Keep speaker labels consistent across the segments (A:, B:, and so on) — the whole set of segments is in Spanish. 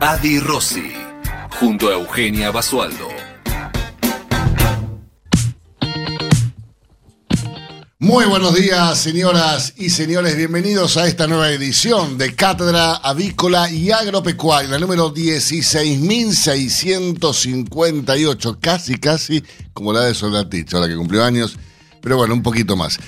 A: Adi Rossi, junto a Eugenia Basualdo.
B: Muy buenos días, señoras y señores. Bienvenidos a esta nueva edición de Cátedra Avícola y Agropecuaria, número 16.658, casi, casi como la de Soldatich, la que cumplió años, pero bueno, un poquito más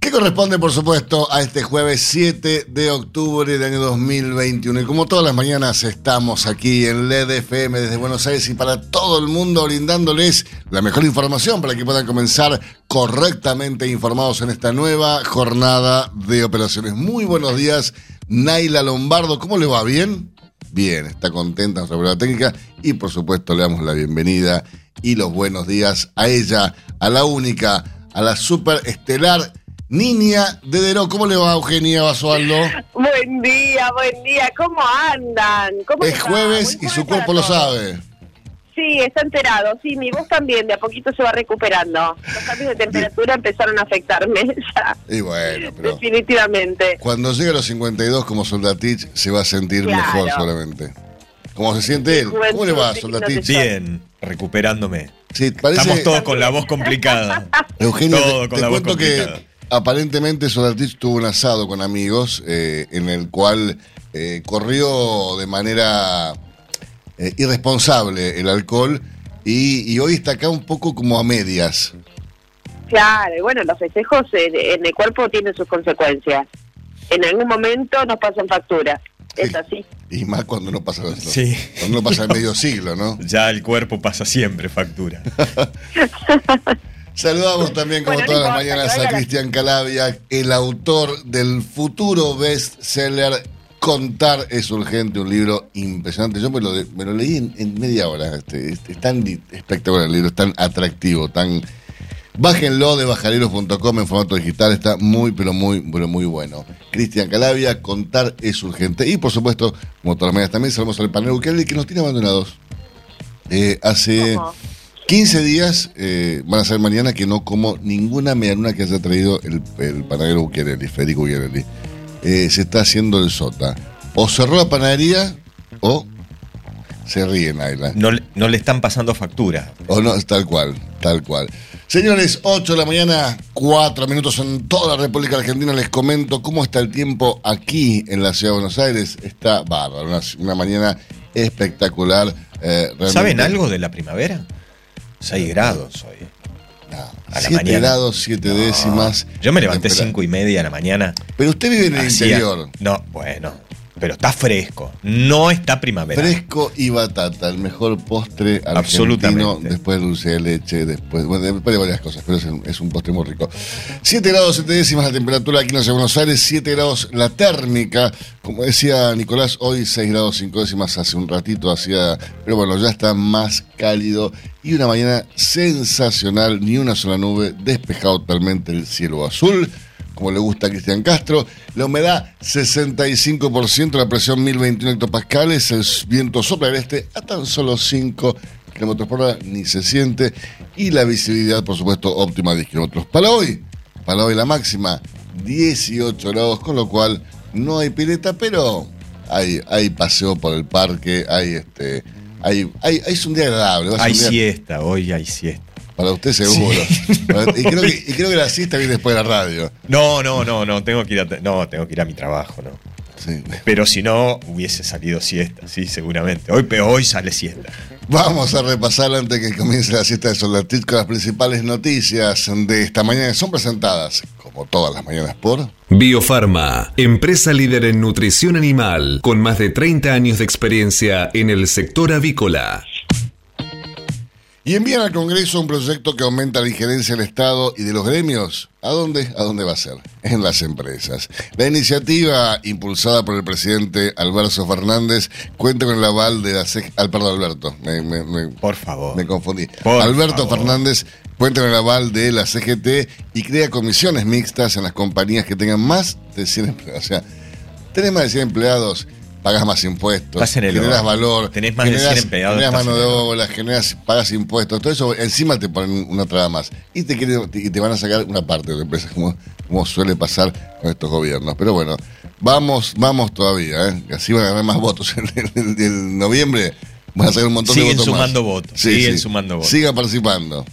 B: que corresponde, por supuesto, a este jueves 7 de octubre del año 2021. Y como todas las mañanas estamos aquí en LED FM desde Buenos Aires y para todo el mundo brindándoles la mejor información para que puedan comenzar correctamente informados en esta nueva jornada de operaciones. Muy buenos días, Naila Lombardo. ¿Cómo le va? ¿Bien? Bien, está contenta nuestra prueba técnica y por supuesto le damos la bienvenida y los buenos días a ella, a la única, a la super estelar Niña de Deró, ¿cómo le va Eugenia Basualdo?
C: Buen día, buen día, ¿cómo andan? ¿Cómo
B: es jueves y su cuerpo lo sabe.
C: Sí, está enterado, sí, mi voz también, de a poquito se va recuperando. Los cambios de temperatura empezaron a afectarme ya.
B: Y bueno, pero...
C: Definitivamente.
B: Cuando llegue a los 52 como Soldatich se va a sentir mejor solamente. ¿Cómo se siente él? ¿Cómo le va, Soldatich?
D: Bien, recuperándome. Sí, parece... Estamos todos con la voz complicada.
B: Eugenio, te, con la voz complicada. que Aparentemente Solartich tuvo un asado con amigos eh, en el cual eh, corrió de manera eh, irresponsable el alcohol y, hoy está acá un poco como a medias.
C: Claro, y bueno, los festejos en, el cuerpo tienen sus consecuencias. En algún momento nos pasan factura. Es así.
B: Y más cuando no pasa sí. cuando no pasa medio siglo, ¿no?
D: Ya el cuerpo pasa siempre factura.
B: Saludamos también, como todas las mañanas, a Cristian Calavia, el autor del futuro bestseller Contar es urgente, un libro impresionante. Yo me lo, leí en, media hora. Este, es tan espectacular el libro, es tan atractivo, tan... Bájenlo de bajaleros.com en formato digital, está muy, pero muy, pero muy bueno. Cristian Calavia, Contar es urgente. Y por supuesto, como todas las mañanas también, saludamos al panel Bukele que nos tiene abandonados. Eh, hace... 15 días eh, van a ser mañana que no como ninguna medianuna que haya traído el, el panadero Bucchiarelli, Federico Bucchiarelli. Eh, se está haciendo el sota. O cerró la panadería o se ríe Naila.
D: No, no le están pasando factura.
B: O no, tal cual, tal cual. Señores, 8 de la mañana, 4 minutos en toda la República Argentina. Les comento cómo está el tiempo aquí en la ciudad de Buenos Aires. Está bárbaro, una, mañana espectacular.
D: Eh, ¿Saben algo de la primavera? 6 grados hoy.
B: No, 7 grados, 7 décimas.
D: Yo me levanté 5 y media de la mañana.
B: Pero usted vive en el interior.
D: No, bueno pero está fresco. No está primavera.
B: Fresco y batata, el mejor postre argentino después de dulce de leche, después, después de varias cosas, pero es un, postre muy rico. 7 grados 7 décimas la temperatura aquí en de Buenos Aires, 7 grados la térmica. Como decía Nicolás, hoy 6 grados 5 décimas hace un ratito hacía, pero bueno, ya está más cálido y una mañana sensacional, ni una sola nube, despejado totalmente el cielo azul como le gusta a Cristian Castro. La humedad 65%, la presión 1021 hectopascales, el viento sopla del este a tan solo 5 kilómetros por hora, ni se siente. Y la visibilidad, por supuesto, óptima 10 kilómetros. Para hoy, para hoy la máxima 18 grados, con lo cual no hay pileta, pero hay, hay paseo por el parque, hay este. Hay, hay, es un día agradable.
D: Hay siesta, hoy hay siesta.
B: Para usted seguro. Y, creo que, y, creo que, la siesta viene después de la radio.
D: No, no, no, no, tengo que ir a, no, tengo que ir a mi trabajo, ¿no? Sí. Pero si no, hubiese salido siesta, sí, seguramente. Hoy, pero hoy sale siesta.
B: Vamos a repasar antes que comience la siesta de Solatich con las principales noticias de esta mañana. Son presentadas, como todas las mañanas, por...
A: Biofarma, empresa líder en nutrición animal, con más de 30 años de experiencia en el sector avícola.
B: Y envían al Congreso un proyecto que aumenta la injerencia del Estado y de los gremios. ¿A dónde? ¿A dónde va a ser? En las empresas. La iniciativa, impulsada por el presidente Alberto Fernández, cuenta con el aval de la CGT. Al, perdón, Alberto.
D: por favor.
B: Me confundí. Alberto Fernández cuenta con el aval de la CGT y crea comisiones mixtas en las compañías que tengan más de 100 empleados. O sea, tenés más de 100 empleados pagas más impuestos, generas valor,
D: tenés más generas, de 100 empleados,
B: generas mano de obra, generas, pagas impuestos, todo eso encima te ponen una traba más. Y te, y te van a sacar una parte de la empresa, como, como suele pasar con estos gobiernos. Pero bueno, vamos, vamos todavía, ¿eh? así van a ganar más votos en, noviembre. Van a sacar un montón
D: de
B: votos.
D: Sumando votos. siguen sumando votos.
B: Sigan participando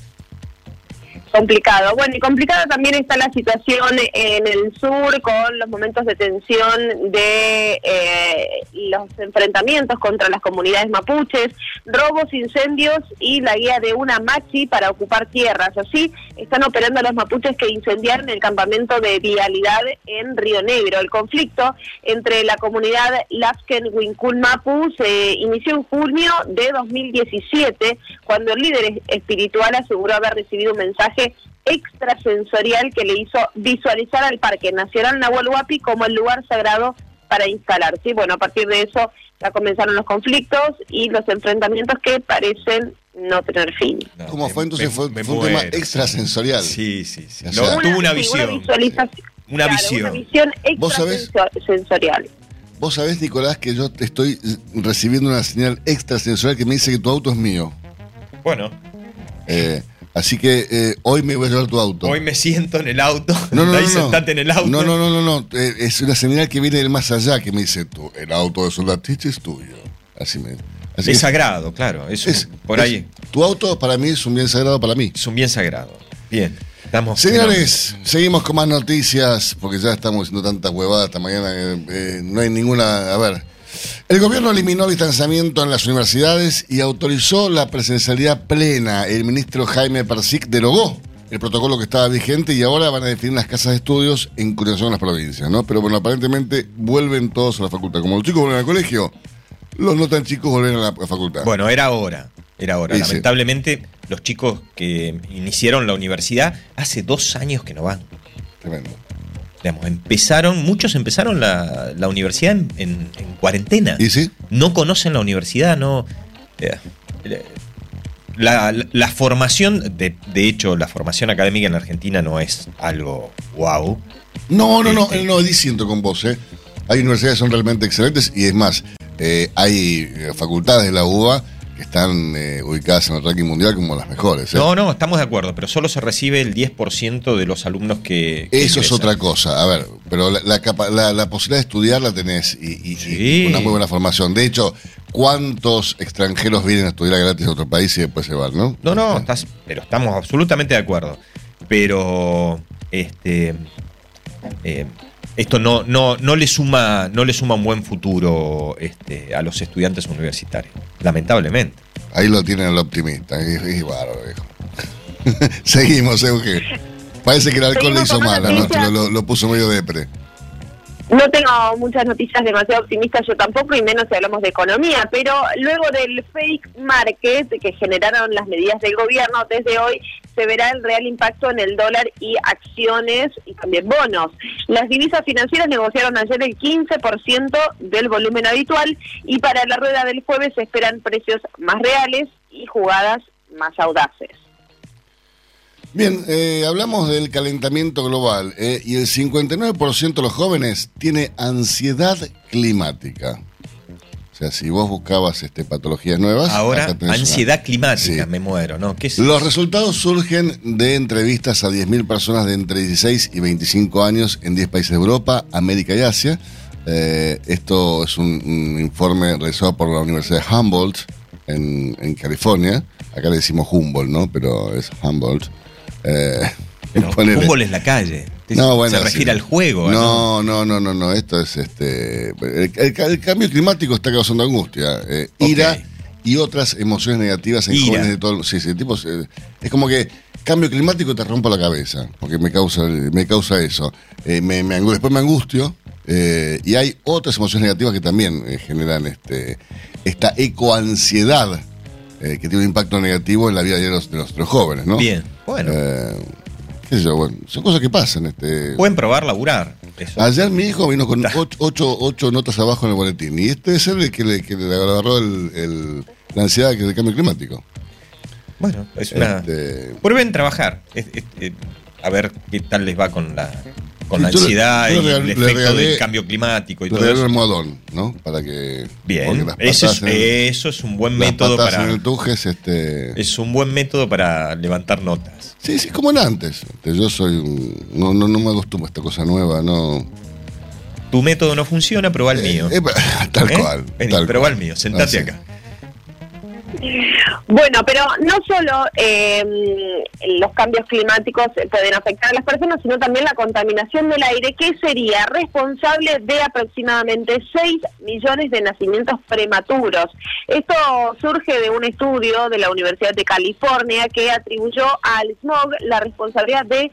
C: complicado. Bueno, y complicada también está la situación en el sur con los momentos de tensión de eh, los enfrentamientos contra las comunidades mapuches, robos, incendios y la guía de una machi para ocupar tierras. Así están operando los mapuches que incendiaron el campamento de vialidad en Río Negro. El conflicto entre la comunidad Lasken Winkul Mapu se inició en junio de 2017 cuando el líder espiritual aseguró haber recibido un mensaje extrasensorial que le hizo visualizar al Parque Nacional Nahuel Huapi como el lugar sagrado para instalarse. Bueno, a partir de eso ya comenzaron los conflictos y los enfrentamientos que parecen no tener fin.
B: ¿Cómo fue entonces? fue, un tema extrasensorial.
D: Sí, sí, sí. tuvo una visión.
C: Una, visualización, una visión. Una visión extrasensorial.
B: ¿Vos sabés, Nicolás, que yo estoy recibiendo una señal extrasensorial que me dice que tu auto es mío?
D: Bueno.
B: Eh, Así que eh, hoy me voy a llevar tu auto.
D: Hoy me siento en el auto. No, no, no. Sentate en el auto.
B: No, no, no, no, no. Eh, es una señal que viene del más allá que me dice tú, el auto de Soldatich es tuyo. Así me.
D: es sagrado, claro. Es, por ahí.
B: Tu auto para mí es un bien sagrado para mí.
D: Es un bien sagrado. Bien. Estamos
B: Señores, seguimos con más noticias porque ya estamos haciendo tantas huevadas esta mañana. Eh, no hay ninguna. A ver. El gobierno eliminó el distanciamiento en las universidades y autorizó la presencialidad plena. El ministro Jaime Persic derogó el protocolo que estaba vigente y ahora van a definir las casas de estudios en curiosidad en las provincias, ¿no? Pero bueno, aparentemente vuelven todos a la facultad. Como los chicos vuelven al colegio, los no tan chicos vuelven a la facultad.
D: Bueno, era hora. Era hora. Lamentablemente, los chicos que iniciaron la universidad hace dos años que no van. Tremendo empezaron, muchos empezaron la, universidad en, cuarentena.
B: ¿Y sí?
D: No conocen la universidad, no. Eh, la, formación, de, de, hecho, la formación académica en Argentina no es algo wow.
B: No, no, no, este, no, diciendo con vos, ¿eh? Hay universidades que son realmente excelentes y es más, eh, hay facultades de la UBA que están eh, ubicadas en el ranking mundial como las mejores.
D: ¿eh? No, no, estamos de acuerdo, pero solo se recibe el 10% de los alumnos que...
B: Eso es otra cosa, a ver, pero la, la, posibilidad de estudiar la tenés y, una muy buena formación. De hecho, ¿cuántos extranjeros vienen a estudiar gratis a otro país y después se van, no?
D: No, no, estás, pero estamos absolutamente de acuerdo. Pero, este... Eh, esto no, no, no, le suma, no le suma un buen futuro este, a los estudiantes universitarios, lamentablemente.
B: Ahí lo tienen el optimista, Seguimos, Euge. Parece que el alcohol le hizo mal, ¿no? Lo, lo, puso medio depre.
C: No tengo muchas noticias demasiado optimistas yo tampoco, y menos si hablamos de economía, pero luego del fake market que generaron las medidas del gobierno, desde hoy se verá el real impacto en el dólar y acciones y también bonos. Las divisas financieras negociaron ayer el 15% del volumen habitual y para la rueda del jueves se esperan precios más reales y jugadas más audaces.
B: Bien, eh, hablamos del calentamiento global eh, y el 59% de los jóvenes tiene ansiedad climática. O sea, si vos buscabas este, patologías nuevas.
D: Ahora, ansiedad climática, me muero, ¿no?
B: Los resultados surgen de entrevistas a 10.000 personas de entre 16 y 25 años en 10 países de Europa, América y Asia. Eh, esto es un, informe realizado por la Universidad de Humboldt en, en California. Acá le decimos Humboldt, ¿no? Pero es Humboldt.
D: Eh, fútbol es la calle. se refiere al juego.
B: No, ¿no? no, no, no, Esto es este. El, cambio climático está causando angustia, eh, ira y otras emociones negativas en jóvenes de todo. Sí, sí, tipo, eh, es como que cambio climático te rompo la cabeza, porque me causa, me causa eso. Eh, me, después me angustio. y hay otras emociones negativas que también generan este, esta ecoansiedad que tiene un impacto negativo en la vida de los, de los, jóvenes, ¿no?
D: Bien, bueno.
B: qué sé yo, bueno, son cosas que pasan. Este...
D: Pueden probar laburar.
B: Ayer mi hijo vino con ocho, ocho, notas abajo en el boletín. Y este es el que le, que le agarró el, la ansiedad del cambio climático.
D: Bueno, es una. Este... Prueben trabajar. a ver qué tal les va con la, con la ansiedad y el efecto del cambio climático y todo eso.
B: almohadón, ¿no? Para que.
D: Bien, eso es, eso es un buen método para.
B: En el tujes, este...
D: Es un buen método para levantar notas.
B: Sí, sí, como en antes. Este, yo soy. No, no, no me acostumbro a esta cosa nueva, no.
D: Tu método no funciona, prueba el eh, mío.
B: Eh, tal ¿Eh? cual.
D: Vení, prueba el mío, sentate acá.
C: Bueno, pero no solo em, los cambios climáticos pueden afectar a las personas, sino también la contaminación del aire, que sería responsable de aproximadamente 6 millones de nacimientos prematuros. Esto surge de un estudio de la Universidad de California que atribuyó al smog la responsabilidad de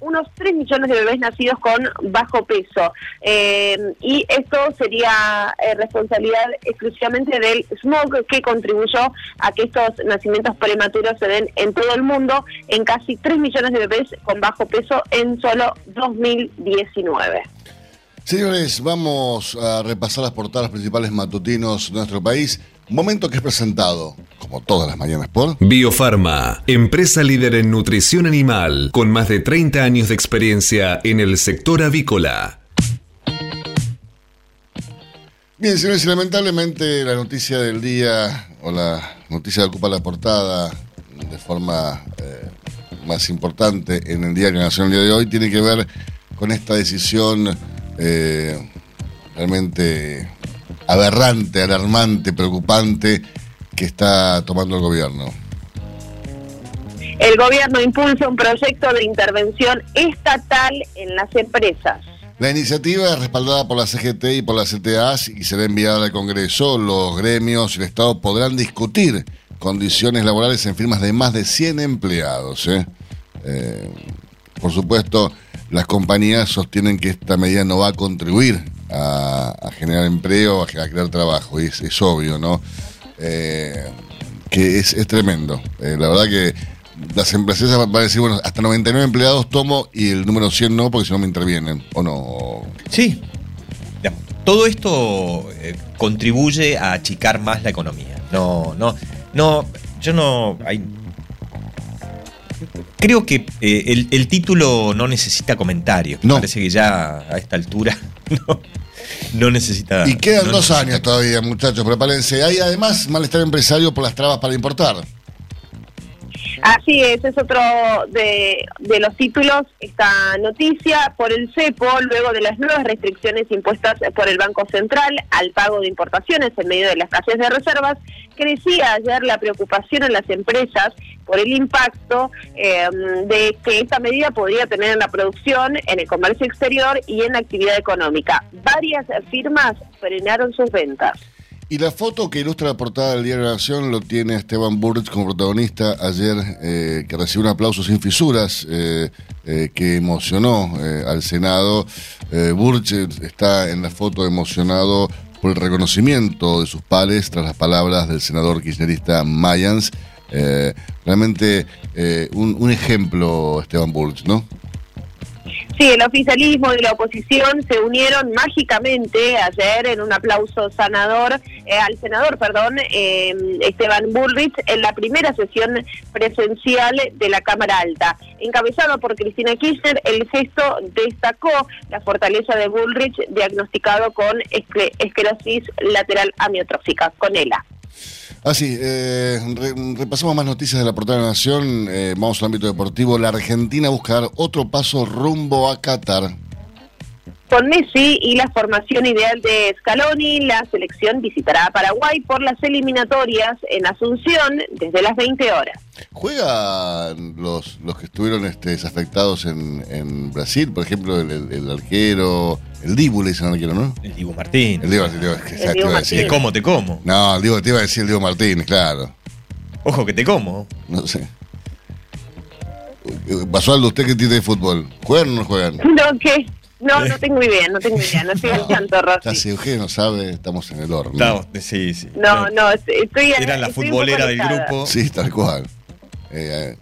C: unos 3 millones de bebés nacidos con bajo peso. Eh, y esto sería eh, responsabilidad exclusivamente del smog que contribuyó a que estos nacimientos prematuros se den en todo el mundo, en casi 3 millones de bebés con bajo peso en solo 2019.
B: Señores, vamos a repasar las portadas principales matutinos de nuestro país. Momento que es presentado, como todas las mañanas, por
A: Biofarma, empresa líder en nutrición animal, con más de 30 años de experiencia en el sector avícola.
B: Bien, señores, y lamentablemente la noticia del día, o la noticia que ocupa la portada de forma eh, más importante en el Diario Nacional el día de hoy, tiene que ver con esta decisión eh, realmente aberrante, alarmante, preocupante que está tomando el gobierno.
C: El gobierno impulsa un proyecto de intervención estatal en las empresas.
B: La iniciativa es respaldada por la CGT y por la CTA y será enviada al Congreso. Los gremios y el Estado podrán discutir condiciones laborales en firmas de más de 100 empleados. ¿eh? Eh, por supuesto, las compañías sostienen que esta medida no va a contribuir a, generar empleo, a, crear trabajo, y es, obvio, ¿no? Eh, que es, tremendo. Eh, la verdad que las empresas van a decir, bueno, hasta 99 empleados tomo y el número 100 no, porque si no me intervienen, ¿o no?
D: Sí. Todo esto eh, contribuye a achicar más la economía. No, no, no, yo no... Hay, Creo que el, título no necesita comentarios. No. Parece que ya a esta altura no, necesita.
B: Y quedan dos años todavía, muchachos, prepárense. Hay además malestar empresario por las trabas para importar.
C: Así es, es otro de, los títulos, esta noticia por el CEPO, luego de las nuevas restricciones impuestas por el Banco Central al pago de importaciones en medio de las escasez de reservas, crecía ayer la preocupación en las empresas por el impacto eh, de que esta medida podría tener en la producción, en el comercio exterior y en la actividad económica. Varias firmas frenaron sus ventas.
B: Y la foto que ilustra la portada del Diario de la Nación lo tiene Esteban Burch como protagonista ayer, eh, que recibió un aplauso sin fisuras, eh, que emocionó al Senado. Burch está en la foto emocionado por el reconocimiento de sus pares tras las palabras del senador kirchnerista Mayans. Eh, realmente eh, un, ejemplo, Esteban Burch, ¿no?
C: Sí, el oficialismo y la oposición se unieron mágicamente ayer en un aplauso sanador eh, al senador, perdón, Esteban Bullrich en la primera sesión presencial de la Cámara Alta. Encabezado por Cristina Kirchner, el gesto destacó la fortaleza de Bullrich diagnosticado con esclerosis lateral amiotrófica, con ELA.
B: Así, ah, eh, repasamos más noticias de la portada de la Nación. Eh, vamos al ámbito deportivo. La Argentina busca dar otro paso rumbo a Qatar.
C: Con Messi y la formación ideal de Scaloni, la selección visitará a Paraguay por las eliminatorias en Asunción desde las 20 horas.
B: ¿Juegan los, los que estuvieron este, desafectados en, en Brasil? Por ejemplo, el, arquero, el Dibu le dicen al arquero, ¿no?
D: El Dibu Martín.
B: El Dibu, Martín.
D: Te como, te como.
B: No, el Dibu, te iba a decir el Dibu Martín, claro.
D: Ojo que te como.
B: No sé. Basualdo, ¿usted qué tiene de fútbol? ¿Juegan o no juegan?
C: No, ¿qué? No, no tengo idea, no tengo idea, no estoy al tanto, Rosy.
B: si Eugenio no sabe, estamos en el horno.
D: No, sí, sí.
C: No, no, estoy...
D: Era la futbolera del grupo.
B: Sí, tal cual. Eh,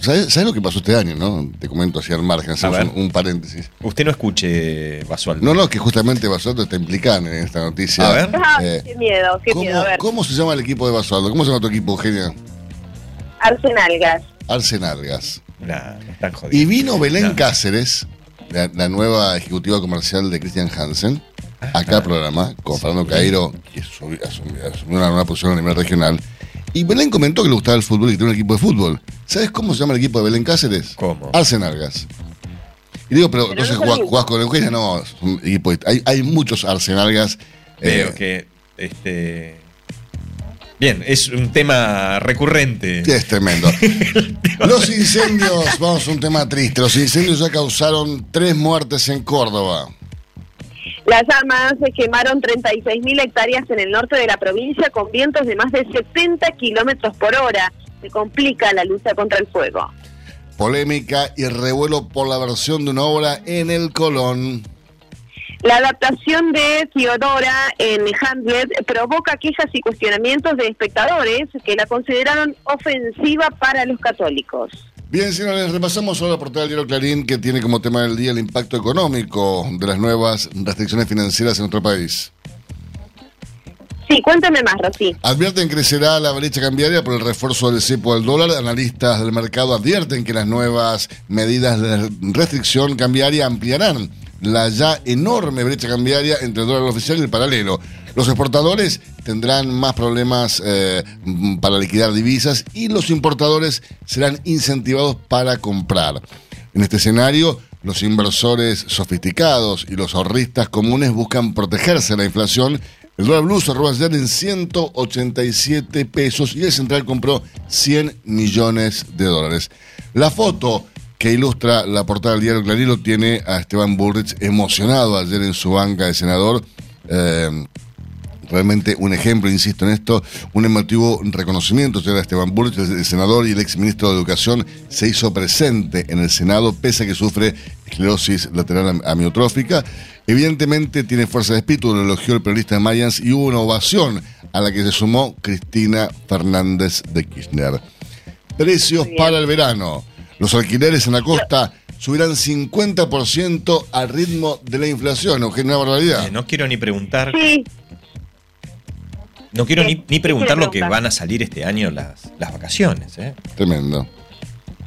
B: ¿sabes, lo que pasó este año, no? Te comento así al margen, hacemos un, paréntesis.
D: Usted no escuche Basualdo.
B: No, no, que justamente Basualdo está implicado en esta noticia.
C: A ver. Ah, eh, qué miedo, qué
B: ¿cómo,
C: miedo. A ver.
B: ¿Cómo se llama el equipo de Basualdo? ¿Cómo se llama tu equipo, Eugenia?
C: Arsenalgas.
B: Arsenalgas.
D: Nah, no están
B: Y vino Belén Cáceres, la, nueva ejecutiva comercial de Christian Hansen, ah, acá al programa, con Fernando Cairo, que asumió una, una posición a nivel regional y Belén comentó que le gustaba el fútbol y que tiene un equipo de fútbol. ¿Sabes cómo se llama el equipo de Belén Cáceres?
D: ¿Cómo?
B: Arsenalgas. Y digo, pero, entonces jugás, con Eugenia, no, equipo, hay, hay muchos Arsenalgas.
D: Veo eh, que este Bien, es un tema recurrente.
B: Sí, es tremendo. Los incendios, vamos a un tema triste. Los incendios ya causaron tres muertes en Córdoba.
C: Las armas se quemaron 36.000 hectáreas en el norte de la provincia con vientos de más de 70 kilómetros por hora. Se complica la lucha contra el fuego.
B: Polémica y revuelo por la versión de una obra en el Colón.
C: La adaptación de Theodora en Hamlet provoca quejas y cuestionamientos de espectadores que la consideraron ofensiva para los católicos.
B: Bien, señores, repasamos ahora la portada del diario Clarín que tiene como tema del día el impacto económico de las nuevas restricciones financieras en nuestro país.
C: Sí, cuéntame más, Rosy.
B: Advierten que crecerá la brecha cambiaria por el refuerzo del cepo al dólar. Analistas del mercado advierten que las nuevas medidas de restricción cambiaria ampliarán la ya enorme brecha cambiaria entre el dólar oficial y el paralelo. Los exportadores tendrán más problemas eh, para liquidar divisas y los importadores serán incentivados para comprar. En este escenario, los inversores sofisticados y los ahorristas comunes buscan protegerse de la inflación. El dólar blue cerró ayer en 187 pesos y el central compró 100 millones de dólares. La foto que ilustra la portada del diario Clarín lo tiene a Esteban Bullrich emocionado ayer en su banca de senador. Eh, realmente un ejemplo, insisto en esto, un emotivo reconocimiento. Señor Esteban Burch, el senador y el exministro de Educación, se hizo presente en el Senado, pese a que sufre esclerosis lateral amiotrófica. Evidentemente tiene fuerza de espíritu, lo elogió el periodista de Mayans y hubo una ovación a la que se sumó Cristina Fernández de Kirchner. Precios para el verano. Los alquileres en la costa subirán 50% al ritmo de la inflación, Eugenia, una barbaridad.
D: Eh, no quiero ni preguntar. No quiero ni, ni preguntar lo que van a salir este año las, las vacaciones. ¿eh?
B: Tremendo.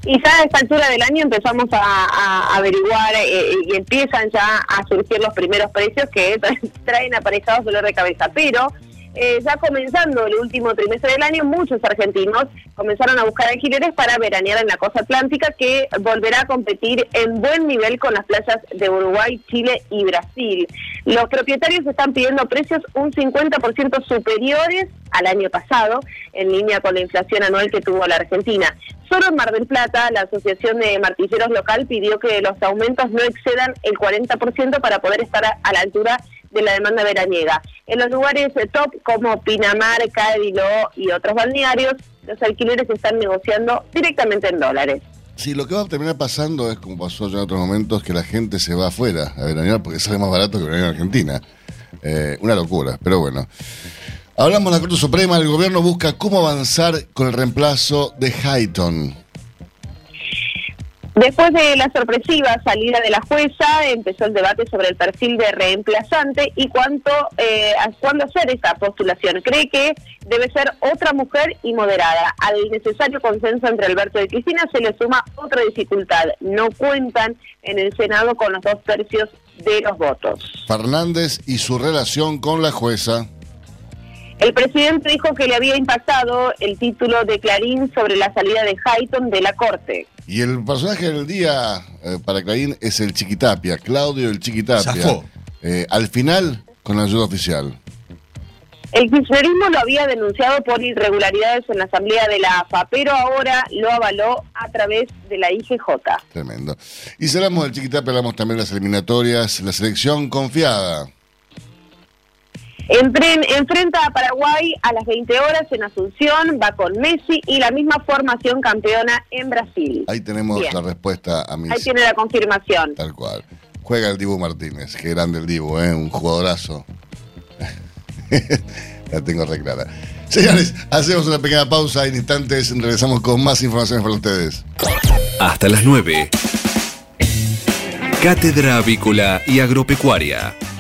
C: Y ya a esta altura del año empezamos a, averiguar eh, y empiezan ya a surgir los primeros precios que traen aparejados dolor de cabeza. Pero eh, ya comenzando el último trimestre del año, muchos argentinos comenzaron a buscar alquileres para veranear en la costa atlántica, que volverá a competir en buen nivel con las playas de Uruguay, Chile y Brasil. Los propietarios están pidiendo precios un 50% superiores al año pasado, en línea con la inflación anual que tuvo la Argentina. Solo en Mar del Plata, la Asociación de Martilleros Local pidió que los aumentos no excedan el 40% para poder estar a la altura de la demanda veraniega. En los lugares top como Pinamar, Cádilo y otros balnearios, los alquileres se están negociando directamente en dólares.
B: Sí, lo que va a terminar pasando es, como pasó ya en otros momentos, que la gente se va afuera a veranear porque sale más barato que veranear en Argentina. Eh, una locura, pero bueno. Hablamos de la Corte Suprema, el gobierno busca cómo avanzar con el reemplazo de Highton.
C: Después de la sorpresiva salida de la jueza, empezó el debate sobre el perfil de reemplazante y cuánto, eh, cuándo hacer esta postulación. Cree que debe ser otra mujer y moderada. Al necesario consenso entre Alberto y Cristina se le suma otra dificultad. No cuentan en el Senado con los dos tercios de los votos.
B: Fernández y su relación con la jueza.
C: El presidente dijo que le había impactado el título de Clarín sobre la salida de Hayton de la Corte.
B: Y el personaje del día eh, para Clarín es el Chiquitapia, Claudio el Chiquitapia. Eh, al final, con la ayuda oficial.
C: El kirchnerismo lo había denunciado por irregularidades en la asamblea de la AFA, pero ahora lo avaló a través de la IGJ.
B: Tremendo. Y cerramos el Chiquitapia, hablamos también de las eliminatorias, la selección confiada.
C: Enfrenta a Paraguay a las 20 horas en Asunción, va con Messi y la misma formación campeona en Brasil.
B: Ahí tenemos la respuesta a
C: Ahí tiene la confirmación.
B: Tal cual. juega el Dibu Martínez. Qué grande el Dibu, ¿eh? un jugadorazo. la tengo re clara. Señores, hacemos una pequeña pausa. En instantes regresamos con más informaciones para ustedes.
A: Hasta las 9. Cátedra Avícola y Agropecuaria.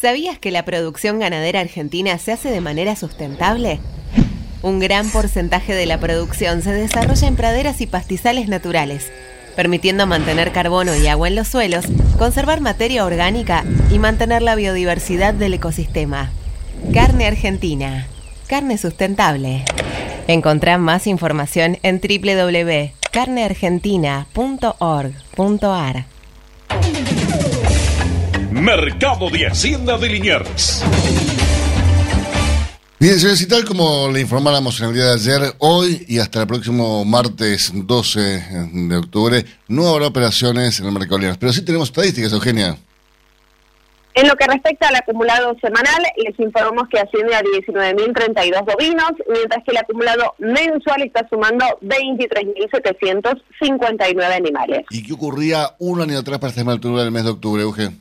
E: ¿Sabías que la producción ganadera argentina se hace de manera sustentable? Un gran porcentaje de la producción se desarrolla en praderas y pastizales naturales, permitiendo mantener carbono y agua en los suelos, conservar materia orgánica y mantener la biodiversidad del ecosistema. Carne Argentina. Carne sustentable. Encontrá más información en www.carneargentina.org.ar.
F: Mercado de Hacienda de Liniers.
B: Bien, señores, y tal como le informáramos en el día de ayer, hoy y hasta el próximo martes 12 de octubre, no habrá operaciones en el mercado Pero sí tenemos estadísticas, Eugenia.
C: En lo que respecta al acumulado semanal, les informamos que asciende a 19.032 bovinos, mientras que el acumulado mensual está sumando 23.759 animales.
B: ¿Y qué ocurría un año atrás para esta altura del mes de octubre, Eugenia?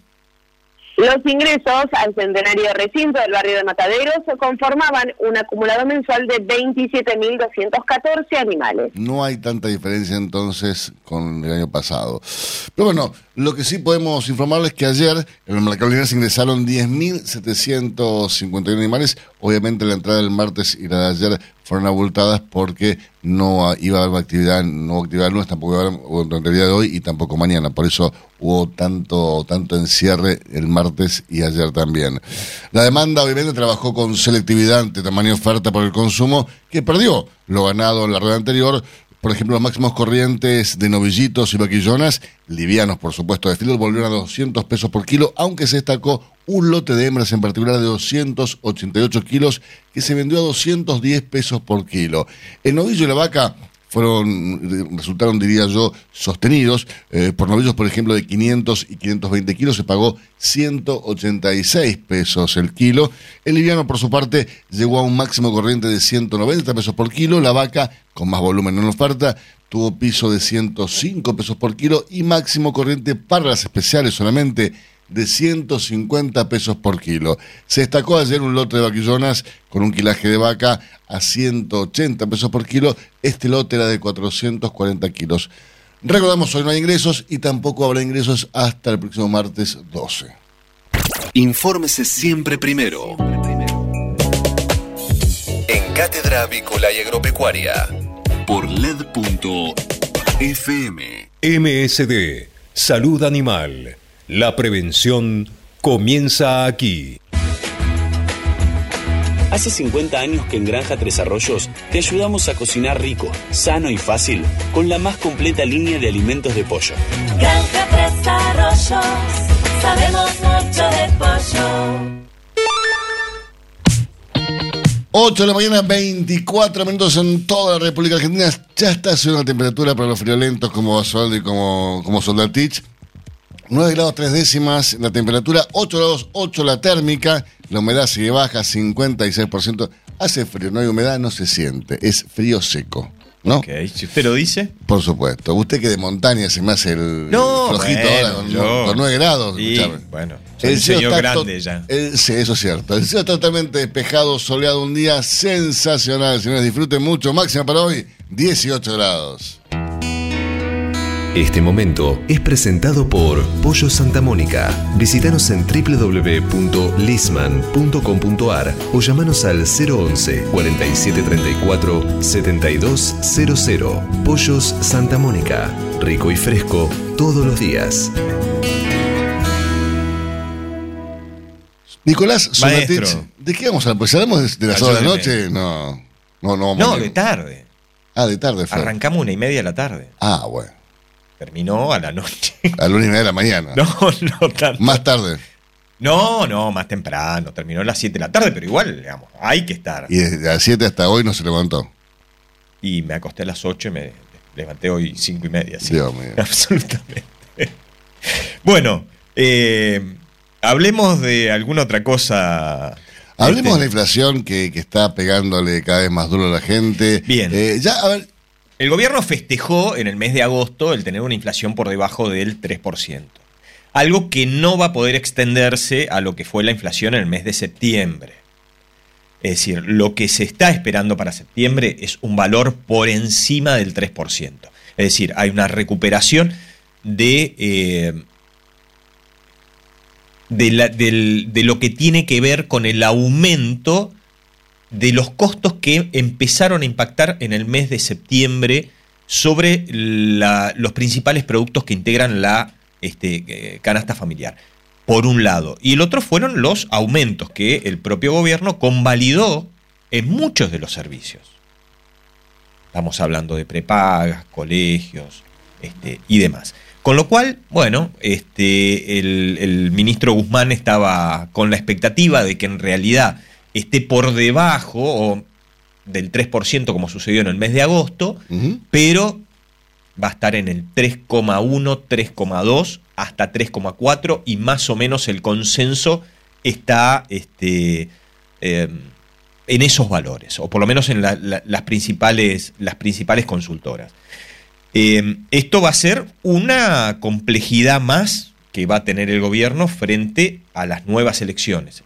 C: Los ingresos al centenario recinto del barrio de Mataderos conformaban un acumulado mensual de 27.214 animales.
B: No hay tanta diferencia entonces con el año pasado. Pero bueno, lo que sí podemos informarles es que ayer en el mercado se ingresaron 10.751 animales. Obviamente la entrada del martes y la de ayer fueron abultadas porque no iba a haber actividad, no actividad lunes, tampoco iba a haber día de hoy y tampoco mañana. Por eso hubo tanto, tanto encierre el martes y ayer también. La demanda obviamente trabajó con selectividad ante tamaño oferta por el consumo, que perdió lo ganado en la rueda anterior, por ejemplo, los máximos corrientes de novillitos y vaquillonas, livianos por supuesto, de filo, volvieron a 200 pesos por kilo, aunque se destacó un lote de hembras en particular de 288 kilos que se vendió a 210 pesos por kilo. El novillo y la vaca fueron, resultaron, diría yo, sostenidos. Eh, por novillos, por ejemplo, de 500 y 520 kilos se pagó 186 pesos el kilo. El liviano, por su parte, llegó a un máximo corriente de 190 pesos por kilo. La vaca, con más volumen en oferta, tuvo piso de 105 pesos por kilo y máximo corriente para las especiales solamente de 150 pesos por kilo. Se destacó ayer un lote de vaquillonas con un quilaje de vaca a 180 pesos por kilo. Este lote era de 440 kilos. Recordamos, hoy no hay ingresos y tampoco habrá ingresos hasta el próximo martes 12.
A: Infórmese siempre primero. En Cátedra Avícola y Agropecuaria. Por LED.fm.
F: MSD. Salud Animal. La prevención comienza aquí.
G: Hace 50 años que en Granja Tres Arroyos te ayudamos a cocinar rico, sano y fácil con la más completa línea de alimentos de pollo.
H: Granja Tres Arroyos, sabemos mucho de pollo.
B: 8 de la mañana, 24 minutos en toda la República Argentina. Ya está subiendo la temperatura para los friolentos como Basualdo y como, como Soldatich. 9 grados 3 décimas la temperatura, 8 grados 8 la térmica, la humedad sigue baja, 56%. Hace frío, no hay humedad, no se siente, es frío seco. ¿no?
D: Ok, si usted lo dice.
B: Por supuesto. Usted que de montaña se me hace el flojito ahora con, 9 grados.
D: bueno, el señor grande ya.
B: sí, eso es cierto. El cielo totalmente despejado, soleado, un día sensacional. Señores, disfruten mucho. Máxima para hoy, 18 grados.
A: Este momento es presentado por Pollo Santa Mónica. Visítanos en www.lisman.com.ar o llamanos al 011 4734 7200. Pollos Santa Mónica. Rico y fresco todos los días.
B: Nicolás ¿de qué vamos a hablar? Pues hablamos de, las horas de la noche. No, no, no.
D: No, de tarde.
B: Ah, de tarde fue.
D: Arrancamos una y media de la tarde.
B: Ah, bueno.
D: Terminó a la noche.
B: A la una y media de la mañana.
D: No, no tanto.
B: Más tarde.
D: No, no, más temprano, terminó a las 7 de la tarde, pero igual, digamos, hay que estar.
B: Y desde las 7 hasta hoy no se levantó.
D: Y me acosté a las 8 y me levanté hoy 5 y media. Sí,
B: Dios mío.
D: Absolutamente. bueno, eh, hablemos de alguna otra cosa.
B: Hablemos
D: Este,
B: de la inflación que, que está pegándole cada vez más duro a la gente.
D: Bien.
B: Eh, ya, a ver,
D: El gobierno festejó en el mes de agosto el tener una inflación por debajo del 3%. Algo que no va a poder extenderse a lo que fue la inflación en el mes de septiembre. Es decir, lo que se está esperando para septiembre es un valor por encima del 3%. Es decir, hay una recuperación de, eh, de, lo que tiene que ver con el aumento de los costos que empezaron a impactar en el mes de septiembre sobre los principales productos que integran la este, eh, canasta familiar, por un lado. Y el otro fueron los aumentos que el propio gobierno convalidó en muchos de los servicios. Estamos hablando de prepagas, colegios este, y demás. Con lo cual, bueno, este, el, el ministro Guzmán estaba con la expectativa de que en realidad esté por debajo o del 3% como sucedió en el mes de agosto, pero va a estar en el 3,1, 3,2 hasta 3,4 y más o menos el consenso está este, eh, en esos valores, o por lo menos en la- la- las, principales, las principales consultoras. Eh, esto va a ser una complejidad más que va a tener el gobierno frente a las nuevas elecciones.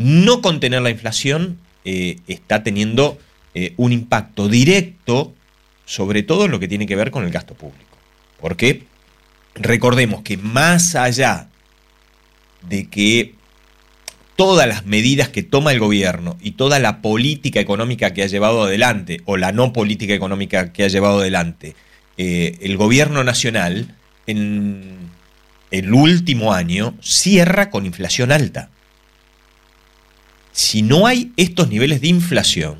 D: No contener la inflación eh, está teniendo eh, un impacto directo, sobre todo en lo que tiene que ver con el gasto público. Porque recordemos que más allá de que todas las medidas que toma el gobierno y toda la política económica que ha llevado adelante, o la no política económica que ha llevado adelante, eh, el gobierno nacional en el último año cierra con inflación alta. Si no hay estos niveles de inflación,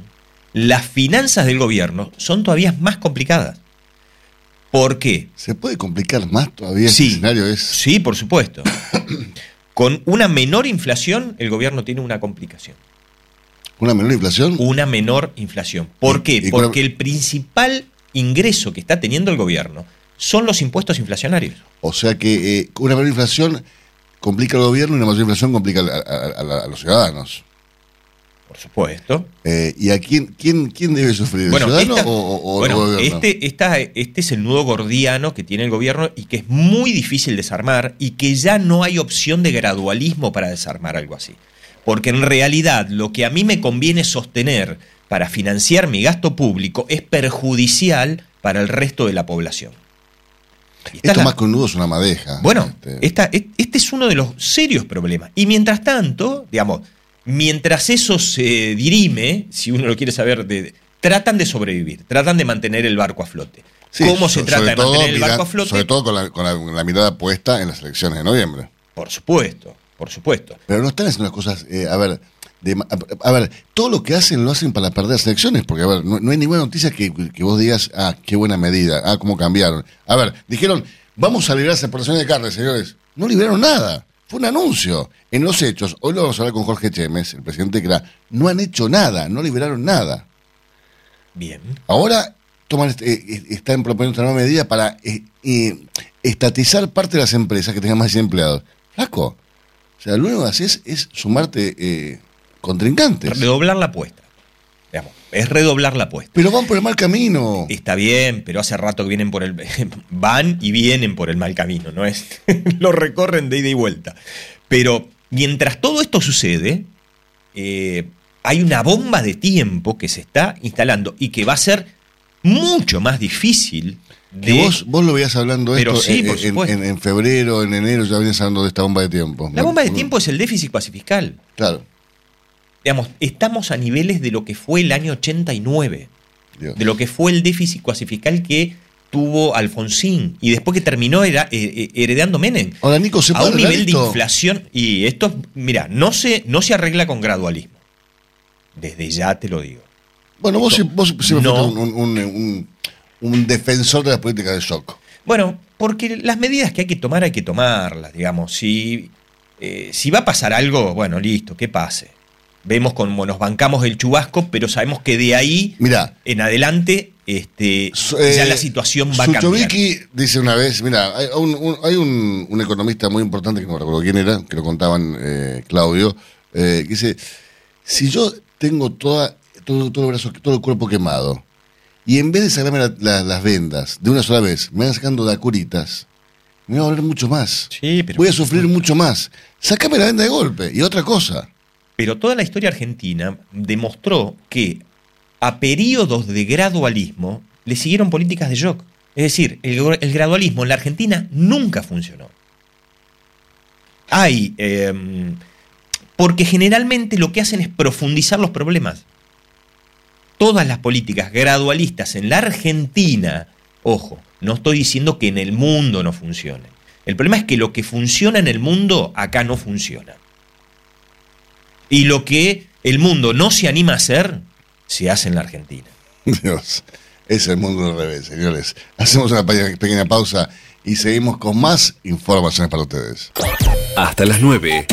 D: las finanzas del gobierno son todavía más complicadas. ¿Por qué?
B: ¿Se puede complicar más todavía
D: Sí.
B: este escenario? Es,
D: Sí, por supuesto. Con una menor inflación, el gobierno tiene una complicación.
B: ¿Una menor inflación?
D: Una menor inflación. ¿Por qué? Porque el principal ingreso que está teniendo el gobierno son los impuestos inflacionarios.
B: O sea que eh, una menor inflación complica al gobierno y una mayor inflación complica a, a- a la- a los ciudadanos.
D: Por supuesto.
B: Eh, ¿Y a quién, quién, quién debe sufrir? ¿El
D: Bueno,
B: ciudadano
D: esta-
B: o, o-
D: bueno,
B: el gobierno?
D: este, esta- este es el nudo gordiano que tiene el gobierno y que es muy difícil desarmar y que ya no hay opción de gradualismo para desarmar algo así. Porque en realidad lo que a mí me conviene sostener para financiar mi gasto público es perjudicial para el resto de la población. Esta
B: Esto
D: la-
B: más que un nudo es una madeja.
D: bueno,
B: Este,
D: esta- et- este es uno de los serios problemas. Y mientras tanto, digamos, mientras eso se dirime, si uno lo quiere saber, de, tratan de sobrevivir, tratan de mantener el barco a flote.
B: sí,
D: ¿Cómo se trata de mantener el barco a flote?
B: Sobre todo con la, con la- con la mirada puesta en las elecciones de noviembre.
D: Por supuesto, por supuesto.
B: Pero no están haciendo las cosas, eh, a ver, de a, a ver, todo lo que hacen lo hacen para perder las elecciones, porque a ver, no, no hay ninguna noticia que, que vos digas, ah, qué buena medida, ah, cómo cambiaron. A ver, dijeron, vamos a liberar las exportaciones de carne, señores. No liberaron nada. Fue un anuncio. En los hechos, hoy lo vamos a hablar con Jorge Chemes, el presidente que era, no han hecho nada, no liberaron nada.
D: Bien.
B: Ahora toman, este- eh, eh, están proponiendo esta nueva medida para eh, eh, estatizar parte de las empresas que tengan más de 100 empleados. Flaco. O sea, lo único que haces es sumarte contrincantes.
D: Redoblar la apuesta. Es redoblar la apuesta.
B: Pero van por el mal camino.
D: Está bien, pero hace rato que vienen por el. van y vienen por el mal camino, ¿no es? Lo recorren de ida y vuelta. Pero mientras todo esto sucede, eh, hay una bomba de tiempo que se está instalando y que va a ser mucho más difícil de.
B: vos, vos lo veías hablando
D: Pero
B: esto
D: sí,
B: en, en- en febrero, en enero, ya venías hablando de esta bomba de tiempo.
D: La bomba de tiempo es el déficit cuasi fiscal.
B: Claro.
D: Digamos, estamos a niveles de lo que fue el año 89.
B: Dios.
D: de lo que fue el déficit cuasi fiscal que tuvo Alfonsín y después que terminó era, eh, eh, heredando Menem.
B: Ahora, Nico, ¿se
D: a un nivel de inflación y esto, mira, no se, no se arregla con gradualismo. Desde ya te lo digo.
B: Bueno, vos,
D: Esto-
B: vos siempre
D: no.
B: un- un- un defensor de las políticas de shock.
D: Bueno, porque las medidas que hay que tomar hay que tomarlas, digamos. Si eh, si va a pasar algo, bueno, listo, que pase. Vemos cómo nos bancamos el chubasco, pero sabemos que de ahí en adelante este, ya la situación va a cambiar.
B: dice una vez, mira, hay, un, economista muy importante, que no recuerdo quién era, que lo contaban Claudio, que dice, si yo tengo toda, todo, todo, el brazo, todo el cuerpo quemado, y en vez de sacarme las vendas de una sola vez, me van sacando de acuritas, me va a doler mucho más. Voy a sufrir mucho más. Sácame la venda de golpe. Y otra cosa.
D: Pero toda la historia argentina demostró que a periodos de gradualismo le siguieron políticas de shock. Es decir, el, gradualismo en la Argentina nunca funcionó. Hay. Em, porque generalmente lo que hacen es profundizar los problemas todas las políticas gradualistas en la Argentina, ojo, no estoy diciendo que en el mundo no funcione. El problema es que lo que funciona en el mundo acá no funciona. Y lo que el mundo no se anima a hacer, se hace en la Argentina.
B: Dios, es el mundo al revés, señores. Hacemos una pequeña pausa y seguimos con más informaciones para ustedes.
A: Hasta las 9.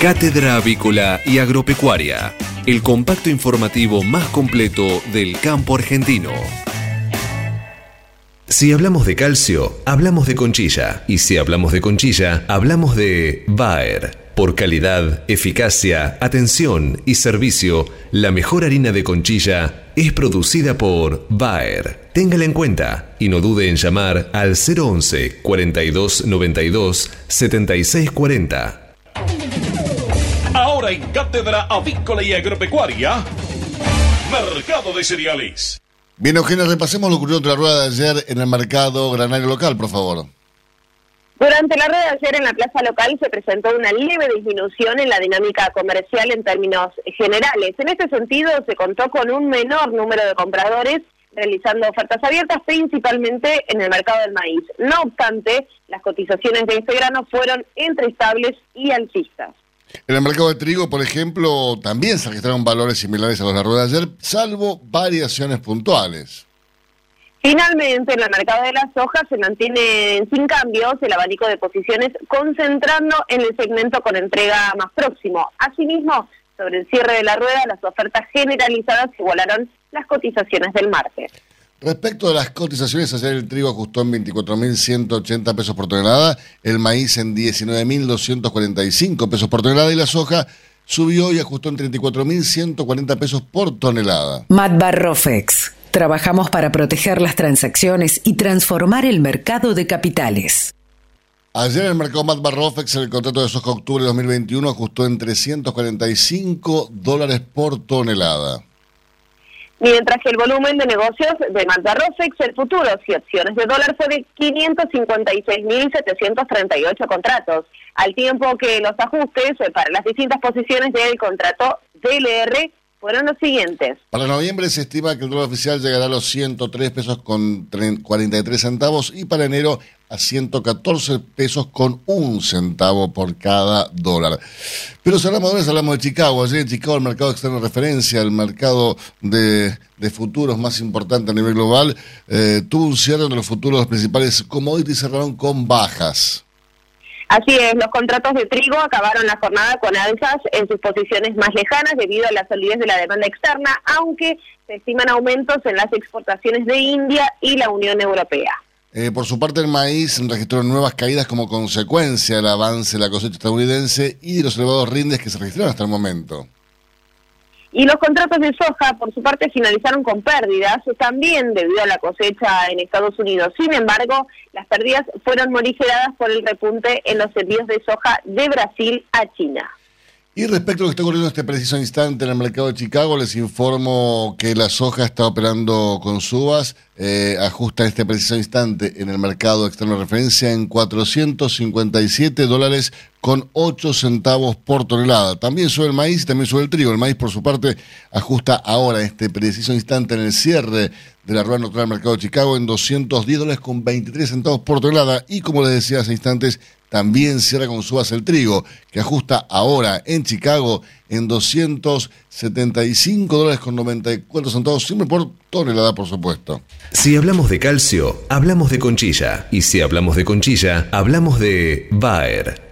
A: Cátedra Avícola y Agropecuaria el compacto informativo más completo del campo argentino. Si hablamos de calcio, hablamos de conchilla. Y si hablamos de conchilla, hablamos de Bayer. Por calidad, eficacia, atención y servicio, la mejor harina de conchilla es producida por Bayer. Téngala en cuenta y no dude en llamar al 011 42 92 76 40
F: en Cátedra Avícola y Agropecuaria, Mercado de Cereales.
B: Bien, Eugenia, repasemos lo ocurrido de la rueda de ayer en el mercado granario local, por favor.
C: Durante la rueda de ayer en la plaza local se presentó una leve disminución en la dinámica comercial en términos generales. En este sentido, se contó con un menor número de compradores realizando ofertas abiertas principalmente en el mercado del maíz. No obstante, las cotizaciones de este grano fueron entre estables y alcistas.
B: En el mercado de trigo, por ejemplo, también se registraron valores similares a los de la rueda de ayer, salvo variaciones puntuales.
C: Finalmente, en el mercado de las hojas se mantiene sin cambios el abanico de posiciones, concentrando en el segmento con entrega más próximo. Asimismo, sobre el cierre de la rueda, las ofertas generalizadas igualaron las cotizaciones del martes.
B: Respecto de las cotizaciones, ayer el trigo ajustó en 24.180 pesos por tonelada, el maíz en 19.245 pesos por tonelada y la soja subió y ajustó en 34.140 pesos por tonelada.
I: Matbarrofex. Trabajamos para proteger las transacciones y transformar el mercado de capitales.
B: Ayer en el mercado Matbarrofex el contrato de soja octubre de 2021 ajustó en 345 dólares por tonelada
C: mientras que el volumen de negocios de Rofex, el futuro y opciones de dólar fue de 556.738 contratos, al tiempo que los ajustes para las distintas posiciones del contrato DLR fueron los siguientes.
B: Para noviembre se estima que el dólar oficial llegará a los 103 pesos con 43 centavos y para enero a 114 pesos con un centavo por cada dólar. Pero si hablamos de dólares, hablamos de Chicago. Ayer en Chicago el mercado externo de referencia, el mercado de, futuros más importante a nivel global, eh, tuvo un cierre donde los futuros principales commodities cerraron con bajas.
C: Así es, los contratos de trigo acabaron la jornada con alzas en sus posiciones más lejanas debido a la solidez de la demanda externa, aunque se estiman aumentos en las exportaciones de India y la Unión Europea.
B: Eh, por su parte, el maíz registró nuevas caídas como consecuencia del avance de la cosecha estadounidense y de los elevados rindes que se registraron hasta el momento.
C: Y los contratos de soja, por su parte, finalizaron con pérdidas, también debido a la cosecha en Estados Unidos. Sin embargo, las pérdidas fueron morigeradas por el repunte en los envíos de soja de Brasil a China.
B: Y respecto a lo que está ocurriendo en este preciso instante en el mercado de Chicago, les informo que la soja está operando con subas, eh, ajusta este preciso instante en el mercado externo de referencia en 457 dólares con 8 centavos por tonelada. También sube el maíz también sube el trigo. El maíz, por su parte, ajusta ahora este preciso instante en el cierre de la rueda nocturna del mercado de Chicago en 210 dólares con 23 centavos por tonelada. Y como les decía hace instantes, también cierra con subas el trigo, que ajusta ahora en Chicago en 275 dólares con 94 centavos, siempre por tonelada, por supuesto.
A: Si hablamos de calcio, hablamos de conchilla. Y si hablamos de conchilla, hablamos de Bayer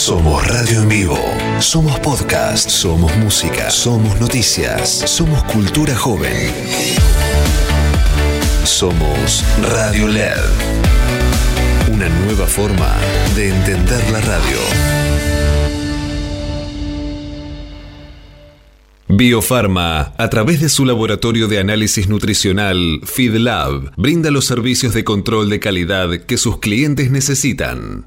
A: Somos radio en vivo, somos podcast, somos música, somos noticias, somos cultura joven. Somos Radio LED. Una nueva forma de entender la radio. Biofarma, a través de su laboratorio de análisis nutricional, FeedLab, brinda los servicios de control de calidad que sus clientes necesitan.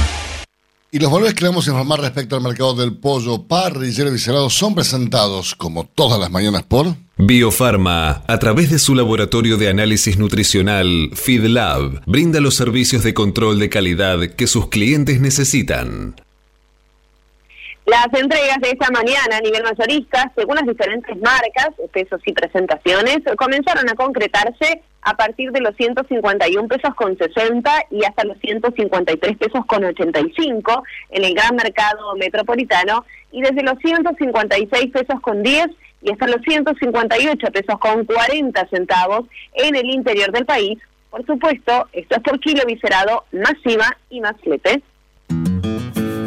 B: Y los valores que vamos a informar respecto al mercado del pollo parrillero eviscerado son presentados, como todas las mañanas, por...
A: Biofarma, a través de su laboratorio de análisis nutricional, FeedLab, brinda los servicios de control de calidad que sus clientes necesitan.
C: Las entregas de esta mañana a nivel mayorista, según las diferentes marcas, pesos y presentaciones, comenzaron a concretarse a partir de los 151 pesos con 60 y hasta los 153 pesos con 85 en el gran mercado metropolitano y desde los 156 pesos con 10 y hasta los 158 pesos con 40 centavos en el interior del país. Por supuesto, esto es por kilo viscerado, masiva y más flete.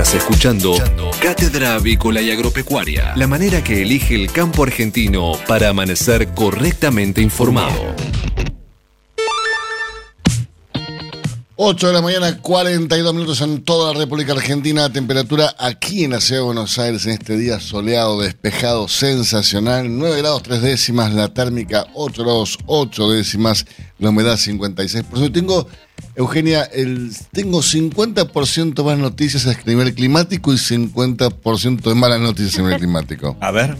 A: Estás escuchando Cátedra Avícola y Agropecuaria, la manera que elige el campo argentino para amanecer correctamente informado.
B: 8 de la mañana, 42 minutos en toda la República Argentina. Temperatura aquí en la ciudad de Buenos Aires en este día soleado, despejado, sensacional. 9 grados 3 décimas, la térmica 8 grados 8 décimas, la humedad 56%. Tengo, Eugenia, el, tengo 50% más noticias a nivel climático y 50% de malas noticias a nivel climático.
D: A ver,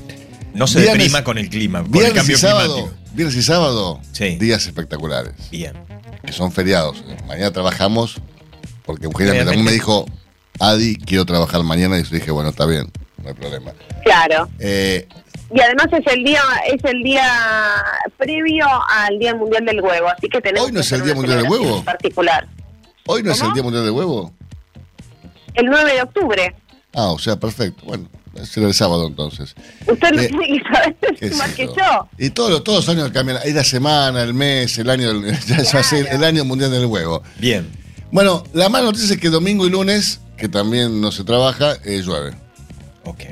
D: no se deprima con el clima, con el cambio climático.
B: Viernes y sábado,
D: Sí.
B: días espectaculares.
D: Bien.
B: que son feriados. Mañana trabajamos, porque Eugenia me dijo, Adi, quiero trabajar mañana, y yo dije, bueno, está bien, no hay problema.
C: Claro.
B: Eh,
C: Y además es el día es el día previo al Día Mundial del Huevo, así que tenemos
B: ¿Hoy no
C: que
B: es el Día Mundial del Huevo?
C: particular.
B: ¿Hoy no es el. Día Mundial del Huevo?
C: El 9 de octubre.
B: Ah, o sea, perfecto. Bueno, será el sábado entonces.
C: Usted lo
B: Eh,
C: tiene que saber más que
B: yo. Y todos los, todos los años cambian. Hay la semana, el mes, el año, del- ya se va a ser el año mundial del huevo.
D: Bien.
B: Bueno, la mala noticia es que domingo y lunes, que también no se trabaja, eh, llueve.
D: Ok.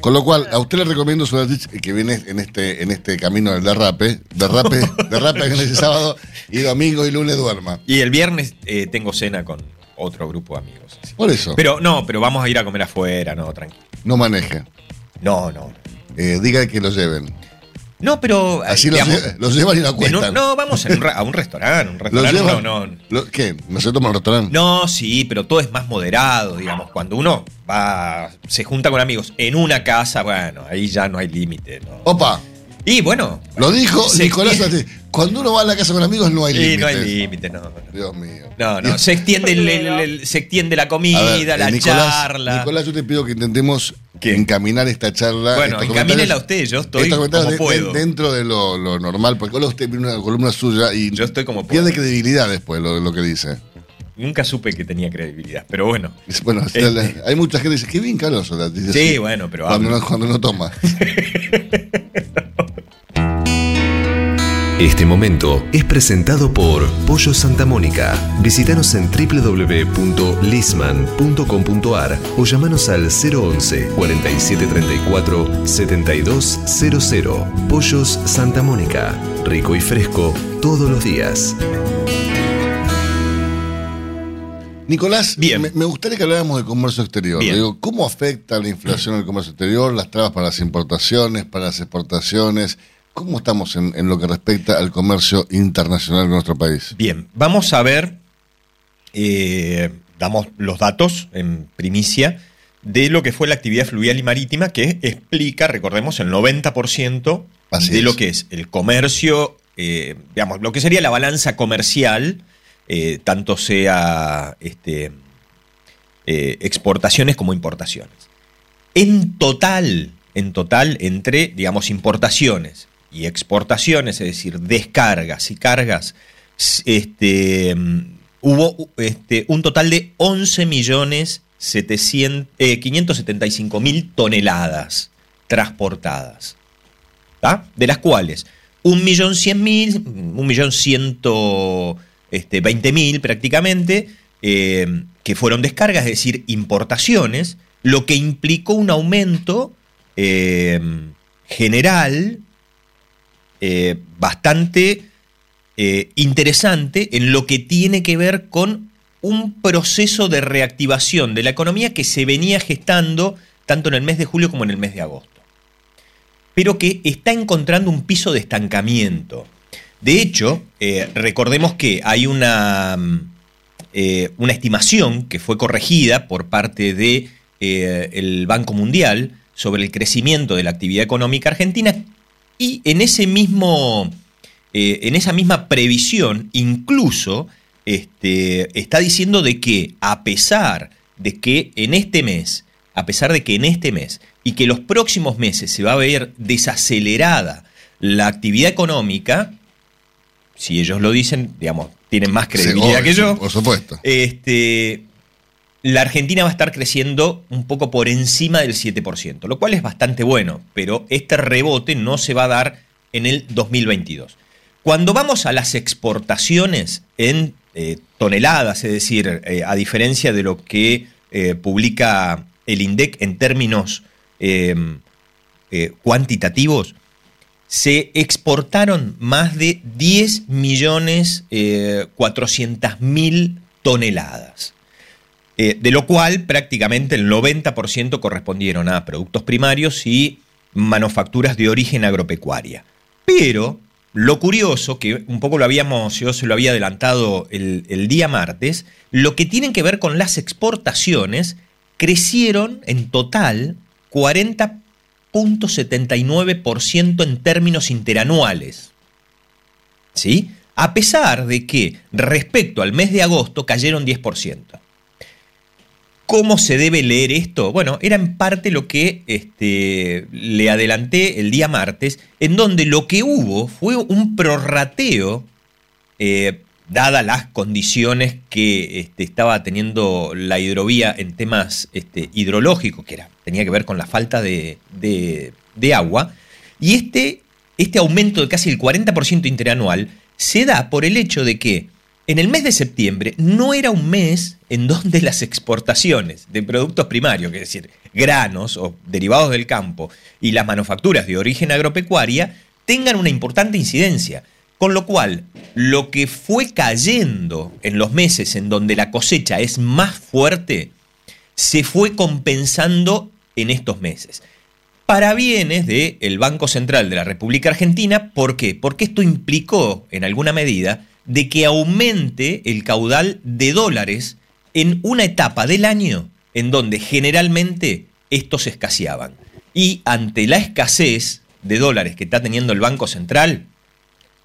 B: Con lo cual, a usted le recomiendo su que viene en este, en este camino del derrape, derrape, derrape en ese sábado, y domingo y lunes duerma.
D: Y el viernes eh, tengo cena con otro grupo de amigos.
B: Por eso,
D: Pero no, pero vamos a ir a comer afuera, no, tranquilo.
B: no maneje.
D: No, no.
B: Eh, diga que lo lleven.
D: No, pero.
B: Así
D: eh,
B: los,
D: digamos,
B: lle- los llevan y
D: un-
B: acuestan.
D: no, vamos un a un restaurante. Un restaurante
B: llevan.
D: no, no.
B: lo- ¿Qué? ¿No se toma el restaurante?
D: No, sí, pero todo es más moderado, digamos. Cuando uno va, se junta con amigos en una casa, bueno, ahí ya no hay límite, ¿no?
B: Opa,
D: Y bueno.
B: lo dijo
D: se
B: Nicolás.
D: extiende-
B: Ate- Cuando uno va a la casa con amigos no hay
D: Sí,
B: límites.
D: no hay límite, no. no.
B: Dios mío.
D: No, no, se extiende, el- el- el- se extiende la comida,
B: ver,
D: la
B: eh, Nicolás,
D: charla.
B: Nicolás, yo te pido que intentemos
D: ¿Qué?
B: encaminar esta charla.
D: Bueno, encamínela usted, yo estoy como
B: de-
D: puedo.
B: dentro de lo, lo normal, porque ahora usted viene una columna suya y
D: Yo estoy como
B: pierde
D: puedo.
B: credibilidad después lo, lo que dice.
D: Nunca supe que tenía credibilidad, pero bueno.
B: Bueno,
D: Este.
B: hay mucha gente que dice, qué bien Carlos Sola", dice
D: Sí, bueno, pero
B: cuando
D: habla.
B: no, cuando no toma.
A: Este momento es presentado por Pollo Santa Mónica. Visítanos en www.lisman.com.ar o llamanos al 011 4734 7200. Pollos Santa Mónica. Rico y fresco todos los días.
B: Nicolás,
D: Bien.
B: Me, me gustaría que habláramos de comercio exterior. Digo, ¿Cómo afecta la inflación al comercio exterior, las trabas para las importaciones, para las exportaciones? ¿Cómo estamos en, en lo que respecta al comercio internacional de nuestro país?
D: Bien, vamos a ver, eh, damos los datos en primicia de lo que fue la actividad fluvial y marítima que explica, recordemos, el 90%
B: Así
D: de
B: es.
D: lo que es el comercio, eh, digamos, lo que sería la balanza comercial, eh, tanto sea este, exportaciones como importaciones. En total, en total, entre, digamos, importaciones y exportaciones, es decir, descargas y cargas, este, mm, hubo este, un total de 11 millones 700, eh, 575 mil toneladas transportadas, de las cuales un millón cien mil, un millón ciento este, veinte mil prácticamente, eh, que fueron descargas, es decir, importaciones, lo que implicó un aumento eh, general eh, bastante interesante en lo que tiene que ver con un proceso de reactivación de la economía que se venía gestando tanto en el mes de julio como en el mes de agosto pero que está encontrando un piso de estancamiento. De hecho, eh, recordemos que hay una, mm, eh, una, estimación que fue corregida por parte del de, eh, Banco Mundial sobre el crecimiento de la actividad económica argentina y en, ese mismo, en esa misma previsión incluso este, está diciendo de que a pesar de que en este mes, a pesar de que en este mes y que los próximos meses se va a ver desacelerada la actividad económica, si ellos lo dicen, digamos, tienen más credibilidad que yo.
B: Por supuesto.
D: Este, la Argentina va a estar creciendo un poco por encima del 7%, lo cual es bastante bueno, pero este rebote no se va a dar en el 2022. Cuando vamos a las exportaciones en eh, toneladas, es decir, eh, a diferencia de lo que eh, publica el INDEC en términos Em, cuantitativos, se exportaron más de 10 millones eh, mil toneladas. Eh, de lo cual prácticamente el 90% correspondieron a productos primarios y manufacturas de origen agropecuaria. Pero lo curioso, que un poco lo habíamos, yo se lo había adelantado el, el día martes, lo que tienen que ver con las exportaciones crecieron en total 40.79% en términos interanuales. ¿Sí? A pesar de que respecto al mes de agosto cayeron 10%. ¿Cómo se debe leer esto? Bueno, era en parte lo que este, le adelanté el día martes, en donde lo que hubo fue un prorrateo eh, dadas las condiciones que este, estaba teniendo la hidrovía en temas este, hidrológicos, que era, tenía que ver con la falta de, agua, y este, este aumento de casi el 40% interanual se da por el hecho de que en el mes de septiembre no era un mes en donde las exportaciones de productos primarios, es decir, granos o derivados del campo, y las manufacturas de origen agropecuaria, tengan una importante incidencia. Con lo cual, lo que fue cayendo en los meses en donde la cosecha es más fuerte, se fue compensando en estos meses. Para bienes del Banco Central de la República Argentina, ¿por qué? Porque esto implicó, en alguna medida, de que aumente el caudal de dólares en una etapa del año en donde generalmente estos escaseaban. Y ante la escasez de dólares que está teniendo el Banco Central,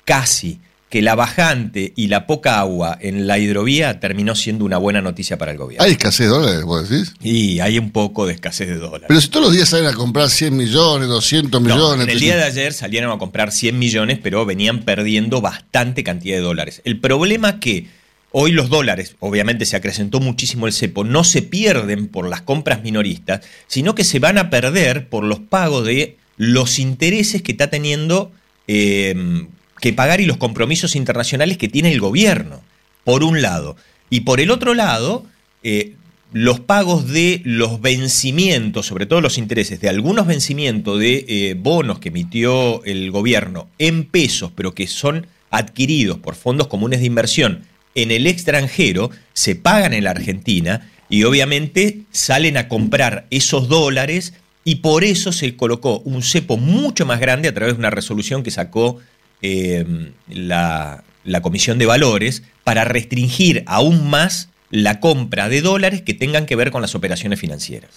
D: casi que la bajante y la poca agua en la hidrovía terminó siendo una buena noticia para el gobierno.
B: ¿Hay escasez de dólares, vos decís?
D: Y hay un poco de escasez de dólares.
B: Pero si todos los días salen a comprar 100 millones, 200 millones...
D: En el día de ayer salieron a comprar 100 millones, pero venían perdiendo bastante cantidad de dólares. El problema que hoy los dólares, obviamente se acrecentó muchísimo el cepo, no se pierden por las compras minoristas, sino que se van a perder por los pagos de los intereses que está teniendo... Eh, que pagar y los compromisos internacionales que tiene el gobierno, por un lado. Y por el otro lado, eh, los pagos de los vencimientos, sobre todo los intereses de algunos vencimientos de eh, bonos que emitió el gobierno en pesos, pero que son adquiridos por fondos comunes de inversión en el extranjero, se pagan en la Argentina y obviamente salen a comprar esos dólares y por eso se colocó un cepo mucho más grande a través de una resolución que sacó Em, la, Comisión de Valores para restringir aún más la compra de dólares que tengan que ver con las operaciones financieras.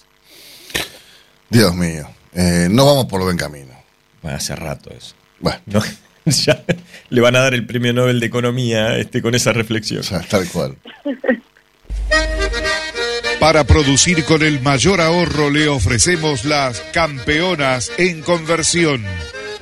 B: Dios mío, eh, no vamos por buen camino.
D: Bueno, hace rato eso. Bueno. ya le van a dar el premio Nobel de Economía este, con esa reflexión.
B: tal cual.
J: Para producir con el mayor ahorro le ofrecemos las campeonas en conversión.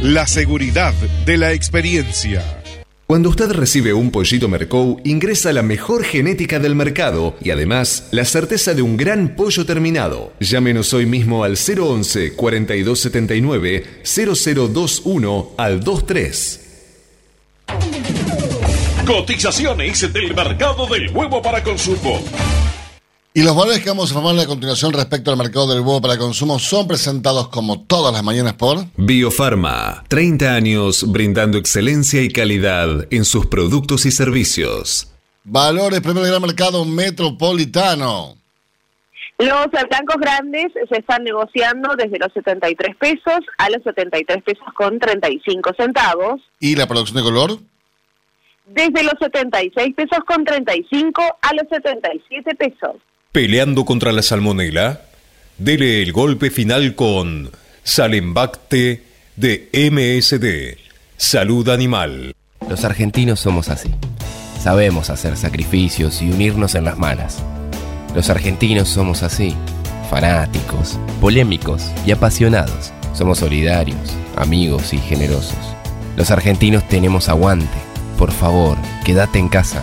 J: la seguridad de la experiencia.
A: Cuando usted recibe un pollito Mercou, ingresa la mejor genética del mercado y además la certeza de un gran pollo terminado. Llámenos hoy mismo al 011 4279 0021 al 23.
F: Cotizaciones del mercado del huevo para consumo.
B: Y los valores que vamos a informarle a continuación respecto al mercado del huevo para consumo son presentados como todas las mañanas por
A: Biofarma, 30 años brindando excelencia y calidad en sus productos y servicios.
B: Valores Primer Gran Mercado Metropolitano.
C: Los blancos grandes se están negociando desde los 73 pesos a los 73 pesos con 35 centavos.
B: ¿Y la producción de color?
C: Desde los 76 pesos con 35 a los 77 pesos.
J: Peleando contra la salmonela, dele el golpe final con Salembacte de MSD, Salud Animal.
K: Los argentinos somos así. Sabemos hacer sacrificios y unirnos en las malas. Los argentinos somos así, fanáticos, polémicos y apasionados. Somos solidarios, amigos y generosos. Los argentinos tenemos aguante. Por favor, quédate en casa.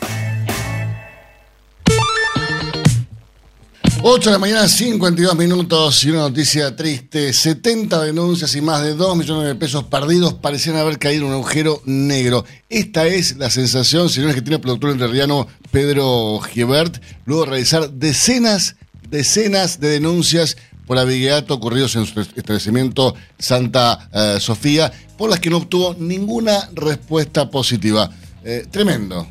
B: 8 de la mañana, 52 minutos y una noticia triste. 70 denuncias y más de 2 millones de pesos perdidos parecían haber caído en un agujero negro. Esta es la sensación, señores, que tiene el productor entrerriano Pedro Giebert, luego de realizar decenas, decenas de denuncias por abigeato ocurridos en su establecimiento Santa eh, Sofía, por las que no obtuvo ninguna respuesta positiva. Eh, tremendo.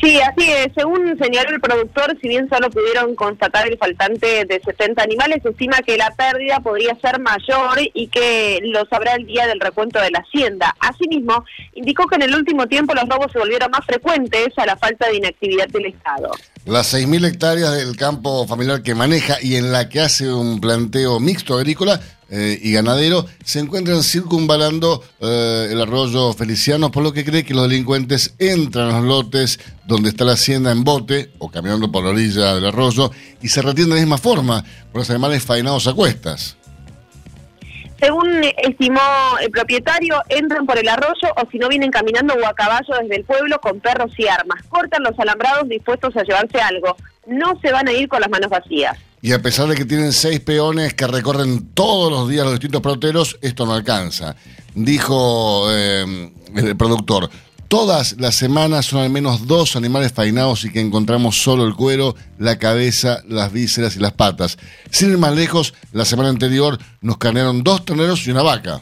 C: Sí, así es. Según señaló el productor, si bien solo pudieron constatar el faltante de 70 animales, se estima que la pérdida podría ser mayor y que lo sabrá el día del recuento de la hacienda. Asimismo, indicó que en el último tiempo los robos se volvieron más frecuentes a la falta de inactividad del Estado.
B: Las 6.000 hectáreas del campo familiar que maneja y en la que hace un planteo mixto agrícola eh, y ganadero se encuentran circunvalando eh, el arroyo Feliciano, por lo que cree que los delincuentes entran a los lotes donde está la hacienda en bote o caminando por la orilla del arroyo y se retienen de la misma forma por los animales fainados a cuestas.
C: Según estimó el propietario, entran por el arroyo o si no vienen caminando o a caballo desde el pueblo con perros y armas. Cortan los alambrados dispuestos a llevarse algo. No se van a ir con las manos vacías.
B: Y a pesar de que tienen seis peones que recorren todos los días los distintos peloteros, esto no alcanza. Dijo eh, el productor, todas las semanas son al menos dos animales fainados y que encontramos solo el cuero, la cabeza, las vísceras y las patas. Sin ir más lejos, la semana anterior nos carnearon dos terneros y una vaca.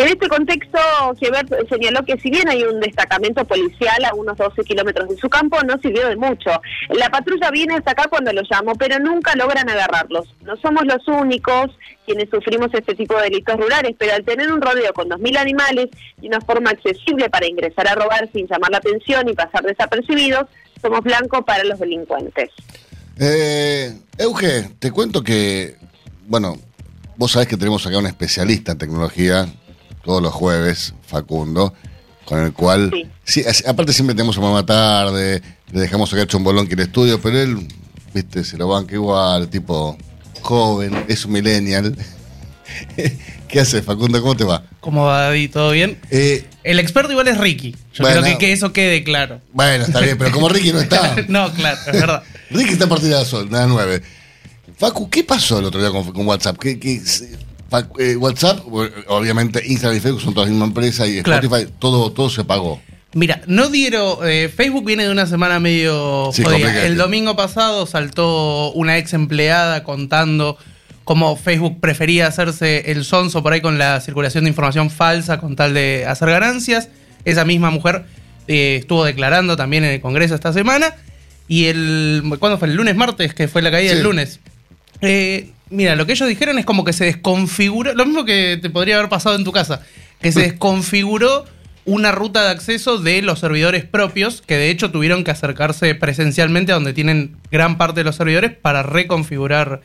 C: En este contexto, Gebert señaló que si bien hay un destacamento policial a unos 12 kilómetros de su campo, no sirvió de mucho. La patrulla viene hasta acá cuando lo llamo, pero nunca logran agarrarlos. No somos los únicos quienes sufrimos este tipo de delitos rurales, pero al tener un rodeo con 2.000 animales y una forma accesible para ingresar a robar sin llamar la atención y pasar desapercibidos, somos blanco para los delincuentes.
B: Eh, Euge, te cuento que, bueno, vos sabés que tenemos acá un especialista en tecnología todos los jueves, Facundo, con el cual, sí. aparte siempre tenemos a mamá tarde, le dejamos sacar chombolón que el estudio, pero él, viste, se lo banca igual, tipo joven, es un millennial. ¿Qué haces, Facundo? ¿Cómo te va?
L: ¿Cómo va, David? ¿Todo bien?
B: Eh,
L: el experto igual es Ricky. Yo creo que, que, eso quede claro.
B: Bueno, está bien, pero como Ricky no está.
L: no, claro, es verdad.
B: Ricky está a partir de las 9. Facu, ¿qué pasó el otro día con, WhatsApp? ¿Qué, qué, eh, WhatsApp, obviamente Instagram y Facebook son todas la misma empresa y Spotify, todo, todo se pagó.
L: Mira, no dieron. Eh, Facebook viene de una semana medio jodida. El domingo pasado saltó una ex empleada contando cómo Facebook prefería hacerse el sonso por ahí con la circulación de información falsa con tal de hacer ganancias. Esa misma mujer eh, estuvo declarando también en el Congreso esta semana. Y el. ¿Cuándo fue? El lunes, martes, que fue la caída del lunes. Eh, Mira, lo que ellos dijeron es como que se desconfiguró, lo mismo que te podría haber pasado en tu casa, que se desconfiguró una ruta de acceso de los servidores propios, que de hecho tuvieron que acercarse presencialmente a donde tienen gran parte de los servidores para reconfigurar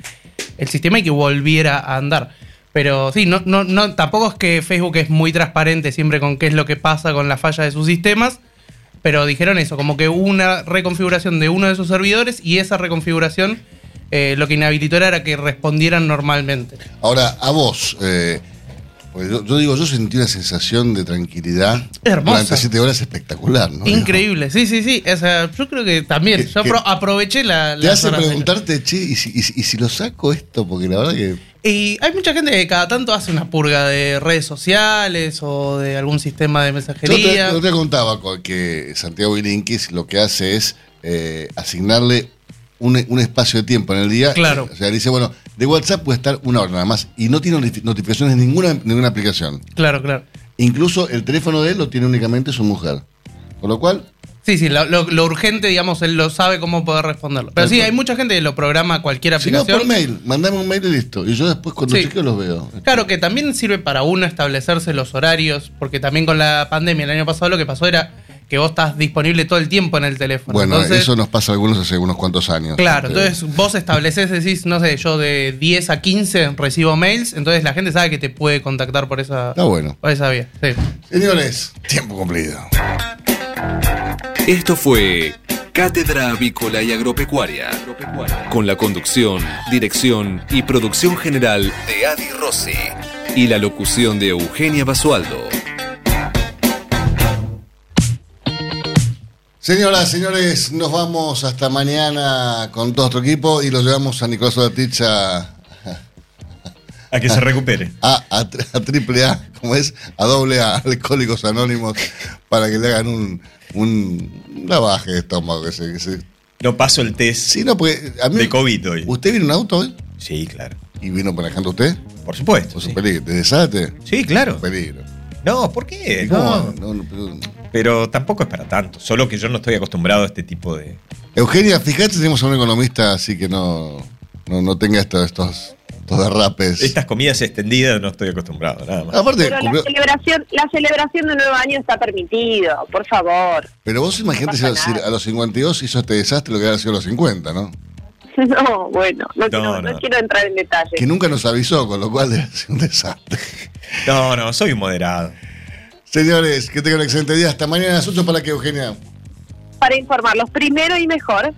L: el sistema y que volviera a andar. Pero sí, no, no, no, tampoco es que Facebook es muy transparente siempre con qué es lo que pasa con la falla de sus sistemas, pero dijeron eso, como que una reconfiguración de uno de sus servidores y esa reconfiguración eh, lo que inhabilitó era que respondieran normalmente.
B: Ahora, a vos, eh, yo, digo, yo sentí una sensación de tranquilidad
L: Hermosa.
B: durante siete horas espectacular, ¿no?
L: Increíble, sí, sí, sí. yo creo que también, yo aproveché la...
B: Te hace preguntarte, che, ¿y si, y, si, lo saco esto? Porque la verdad que...
L: Y hay mucha gente que cada tanto hace una purga de redes sociales o de algún sistema de mensajería.
B: Yo te, contaba que Santiago Bilinkis lo que hace es eh, asignarle un, espacio de tiempo en el día.
L: Claro.
B: O sea, dice, bueno, de WhatsApp puede estar una hora nada más y no tiene notificaciones en ninguna, ninguna aplicación.
L: Claro, claro.
B: Incluso el teléfono de él lo tiene únicamente su mujer. Con lo cual.
L: Sí, sí, lo, urgente, digamos, él lo sabe cómo poder responderlo. Pero sí, hay mucha gente que lo programa cualquier aplicación.
B: Si no, por mail, mandame un mail y listo. Y yo después cuando sí. los veo.
L: Claro, que también sirve para uno establecerse los horarios, porque también con la pandemia el año pasado lo que pasó era que vos estás disponible todo el tiempo en el teléfono.
B: Bueno, eso nos pasa a algunos hace unos cuantos años.
L: Claro, entonces vos estableces, decís, no sé, yo de 10 a 15 recibo mails, entonces la gente sabe que te puede contactar por esa,
B: Está bueno.
L: por esa vía.
B: Señores, tiempo cumplido.
A: Esto fue Cátedra Avícola y Agropecuaria, con la conducción, dirección y producción general de Adi Rossi y la locución de Eugenia Basualdo.
B: Señoras, señores, nos vamos hasta mañana con todo nuestro equipo y lo llevamos a Nicolás Odatich a,
D: a que se recupere.
B: A, a, triple A, como es, a doble A, Alcohólicos Anónimos, para que le hagan un, un lavaje de estómago. Que se,
D: No paso el test
B: sí, no, porque a mí,
D: de COVID hoy.
B: ¿Usted vino en auto hoy?
D: Sí, claro.
B: ¿Y vino manejando usted?
D: Por supuesto.
B: ¿Por su peligro? ¿De desate?
D: Sí, claro.
B: Peligro.
D: No, ¿por qué? No, no, no pero... tampoco es para tanto. Solo que yo no estoy acostumbrado a este tipo de.
B: Eugenia, fíjate, tenemos a un economista así que no, no, tenga estos, estos, derrapes.
D: Estas comidas extendidas no estoy acostumbrado, nada más.
C: Aparte, Pero la, celebración, la celebración de nuevo año está permitido, por favor.
B: Pero vos imagínate si a los 52 hizo este desastre lo que había sido a los 50, ¿no?
C: No, bueno, no, quiero, entrar en detalle.
B: Que nunca nos avisó, con lo cual es un desastre.
D: No, no, soy un moderado.
B: Señores, que tengan un excelente día. Hasta mañana a las 8 para que Eugenia.
C: Para informarlos primero y mejor.